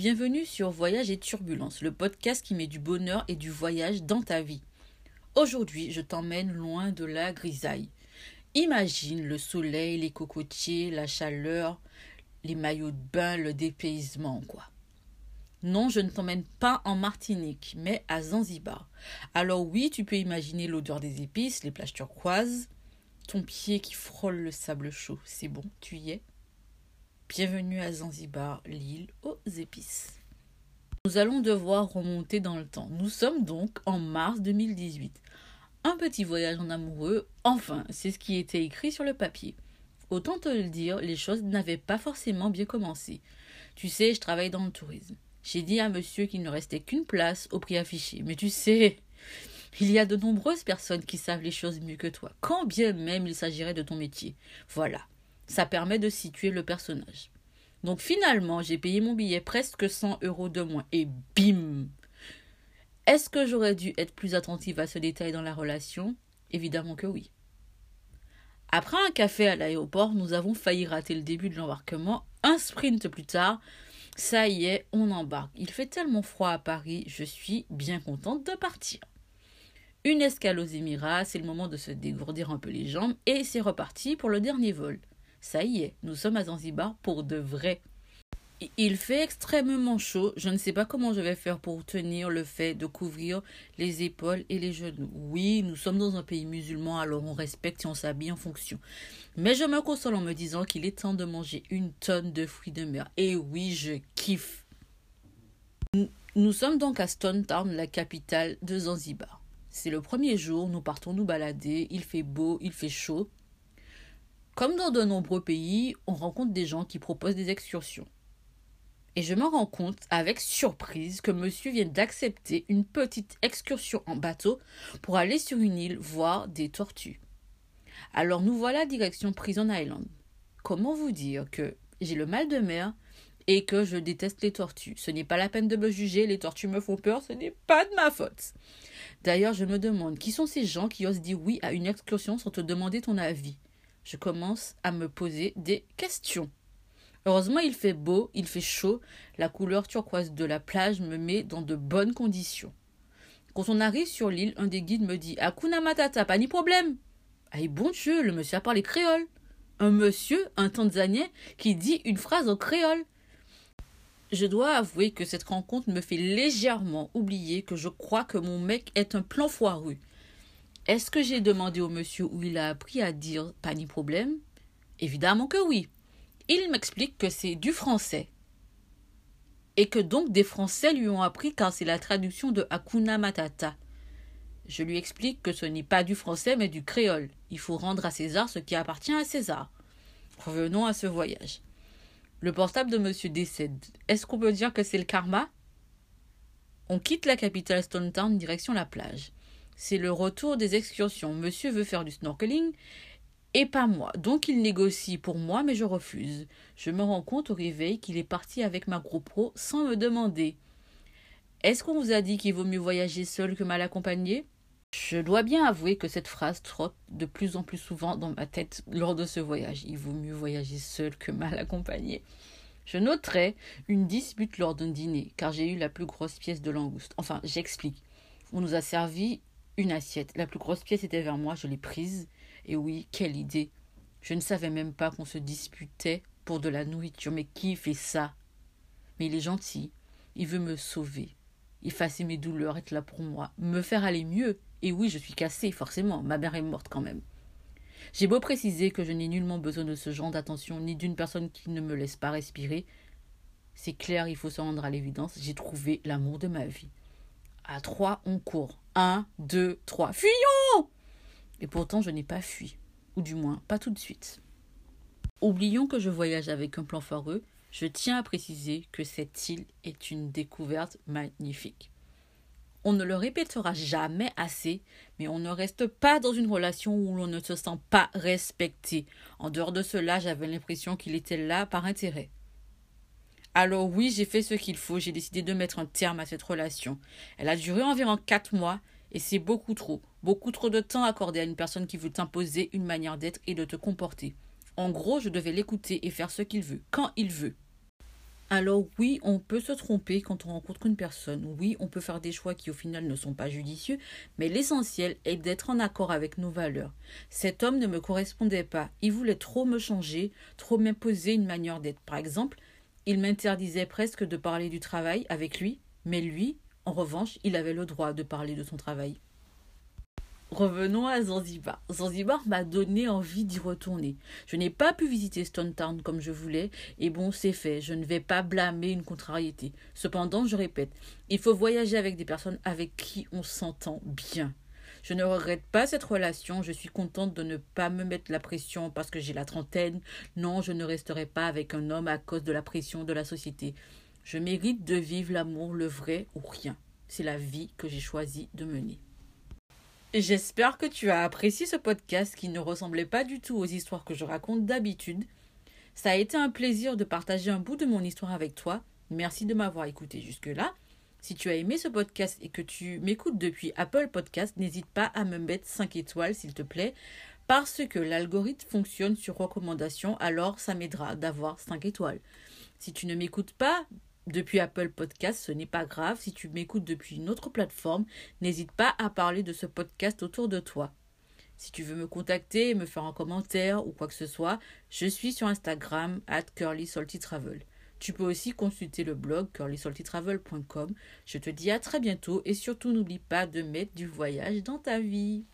bienvenue sur Voyage et Turbulence, le podcast qui met du bonheur et du voyage dans ta vie. Aujourd'hui, je t'emmène loin de la grisaille. Imagine le soleil, les cocotiers, la chaleur, les maillots de bain, le dépaysement, quoi. Non, je ne t'emmène pas en Martinique, mais à Zanzibar. Alors oui, tu peux imaginer l'odeur des épices, les plages turquoises, ton pied qui frôle le sable chaud. C'est bon, tu y es? Bienvenue à Zanzibar, l'île aux épices. Nous allons devoir remonter dans le temps. Nous sommes donc en mars 2018. Un petit voyage en amoureux, enfin, c'est ce qui était écrit sur le papier. Autant te le dire, les choses n'avaient pas forcément bien commencé. Tu sais, je travaille dans le tourisme. J'ai dit à monsieur qu'il ne restait qu'une place au prix affiché. Mais tu sais, il y a de nombreuses personnes qui savent les choses mieux que toi, quand bien même il s'agirait de ton métier. Voilà. Ça permet de situer le personnage. Donc finalement, j'ai payé mon billet presque 100 euros de moins. Et bim Est-ce que j'aurais dû être plus attentive à ce détail dans la relation? Évidemment que oui. Après un café à l'aéroport, nous avons failli rater le début de l'embarquement. Un sprint plus tard, ça y est, on embarque. Il fait tellement froid à Paris, je suis bien contente de partir. Une escale aux Émirats, c'est le moment de se dégourdir un peu les jambes et c'est reparti pour le dernier vol. Ça y est, nous sommes à Zanzibar pour de vrai. Il fait extrêmement chaud. Je ne sais pas comment je vais faire pour tenir le fait de couvrir les épaules et les genoux. Oui, nous sommes dans un pays musulman, alors on respecte et on s'habille en fonction. Mais je me console en me disant qu'il est temps de manger une tonne de fruits de mer. Et oui, je kiffe. Nous sommes donc à Stone Town, la capitale de Zanzibar. C'est le premier jour, nous partons nous balader, il fait beau, il fait chaud. Comme dans de nombreux pays, on rencontre des gens qui proposent des excursions. Et je me rends compte avec surprise que monsieur vient d'accepter une petite excursion en bateau pour aller sur une île voir des tortues. Alors nous voilà direction Prison Island. Comment vous dire que j'ai le mal de mer et que je déteste les tortues? Ce n'est pas la peine de me juger, les tortues me font peur, ce n'est pas de ma faute. D'ailleurs, je me demande qui sont ces gens qui osent dire oui à une excursion sans te demander ton avis? Je commence à me poser des questions. Heureusement, il fait beau, il fait chaud, la couleur turquoise de la plage me met dans de bonnes conditions. Quand on arrive sur l'île, un des guides me dit Akuna Matata, pas ni problème. Ah, bon Dieu, le monsieur a parlé créole. Un monsieur, un Tanzanien, qui dit une phrase en créole. Je dois avouer que cette rencontre me fait légèrement oublier que je crois que mon mec est un plan foireux. Est-ce que j'ai demandé au monsieur où il a appris à dire pas ni problème? Évidemment que oui. Il m'explique que c'est du français. Et que donc des Français lui ont appris car c'est la traduction de Hakuna Matata. Je lui explique que ce n'est pas du français mais du créole. Il faut rendre à César ce qui appartient à César. Revenons à ce voyage. Le portable de monsieur décède. Est-ce qu'on peut dire que c'est le karma? On quitte la capitale Stone Town direction la plage c'est le retour des excursions. Monsieur veut faire du snorkeling et pas moi. Donc il négocie pour moi, mais je refuse. Je me rends compte au réveil qu'il est parti avec ma GoPro sans me demander. Est-ce qu'on vous a dit qu'il vaut mieux voyager seul que mal accompagné? Je dois bien avouer que cette phrase trotte de plus en plus souvent dans ma tête lors de ce voyage. Il vaut mieux voyager seul que mal accompagné. Je noterai une dispute lors d'un dîner, car j'ai eu la plus grosse pièce de langouste. Enfin, j'explique. On nous a servi une assiette. La plus grosse pièce était vers moi, je l'ai prise. Et oui, quelle idée. Je ne savais même pas qu'on se disputait pour de la nourriture. Mais qui fait ça? Mais il est gentil. Il veut me sauver. Effacer mes douleurs, être là pour moi. Me faire aller mieux. Et oui, je suis cassée, forcément. Ma mère est morte quand même. J'ai beau préciser que je n'ai nullement besoin de ce genre d'attention, ni d'une personne qui ne me laisse pas respirer. C'est clair, il faut se rendre à l'évidence. J'ai trouvé l'amour de ma vie. À trois, on court. Un, deux, trois. Fuyons Et pourtant, je n'ai pas fui. Ou du moins, pas tout de suite. Oublions que je voyage avec un plan foireux. Je tiens à préciser que cette île est une découverte magnifique. On ne le répétera jamais assez, mais on ne reste pas dans une relation où l'on ne se sent pas respecté. En dehors de cela, j'avais l'impression qu'il était là par intérêt. Alors oui, j'ai fait ce qu'il faut, j'ai décidé de mettre un terme à cette relation. Elle a duré environ quatre mois et c'est beaucoup trop, beaucoup trop de temps accordé à une personne qui veut t'imposer une manière d'être et de te comporter. En gros, je devais l'écouter et faire ce qu'il veut, quand il veut. Alors oui, on peut se tromper quand on rencontre une personne. Oui, on peut faire des choix qui au final ne sont pas judicieux, mais l'essentiel est d'être en accord avec nos valeurs. Cet homme ne me correspondait pas. Il voulait trop me changer, trop m'imposer une manière d'être. Par exemple, il m'interdisait presque de parler du travail avec lui, mais lui, en revanche, il avait le droit de parler de son travail. Revenons à Zanzibar. Zanzibar m'a donné envie d'y retourner. Je n'ai pas pu visiter Stone Town comme je voulais, et bon, c'est fait, je ne vais pas blâmer une contrariété. Cependant, je répète, il faut voyager avec des personnes avec qui on s'entend bien. Je ne regrette pas cette relation, je suis contente de ne pas me mettre la pression parce que j'ai la trentaine. Non, je ne resterai pas avec un homme à cause de la pression de la société. Je mérite de vivre l'amour, le vrai ou rien. C'est la vie que j'ai choisi de mener. J'espère que tu as apprécié ce podcast qui ne ressemblait pas du tout aux histoires que je raconte d'habitude. Ça a été un plaisir de partager un bout de mon histoire avec toi. Merci de m'avoir écouté jusque-là. Si tu as aimé ce podcast et que tu m'écoutes depuis Apple Podcast, n'hésite pas à me mettre 5 étoiles s'il te plaît, parce que l'algorithme fonctionne sur recommandation, alors ça m'aidera d'avoir 5 étoiles. Si tu ne m'écoutes pas, depuis Apple Podcast, ce n'est pas grave. Si tu m'écoutes depuis une autre plateforme, n'hésite pas à parler de ce podcast autour de toi. Si tu veux me contacter, me faire un commentaire ou quoi que ce soit, je suis sur Instagram at curlysaltytravel. Tu peux aussi consulter le blog curlysaltytravel.com. Je te dis à très bientôt et surtout n'oublie pas de mettre du voyage dans ta vie.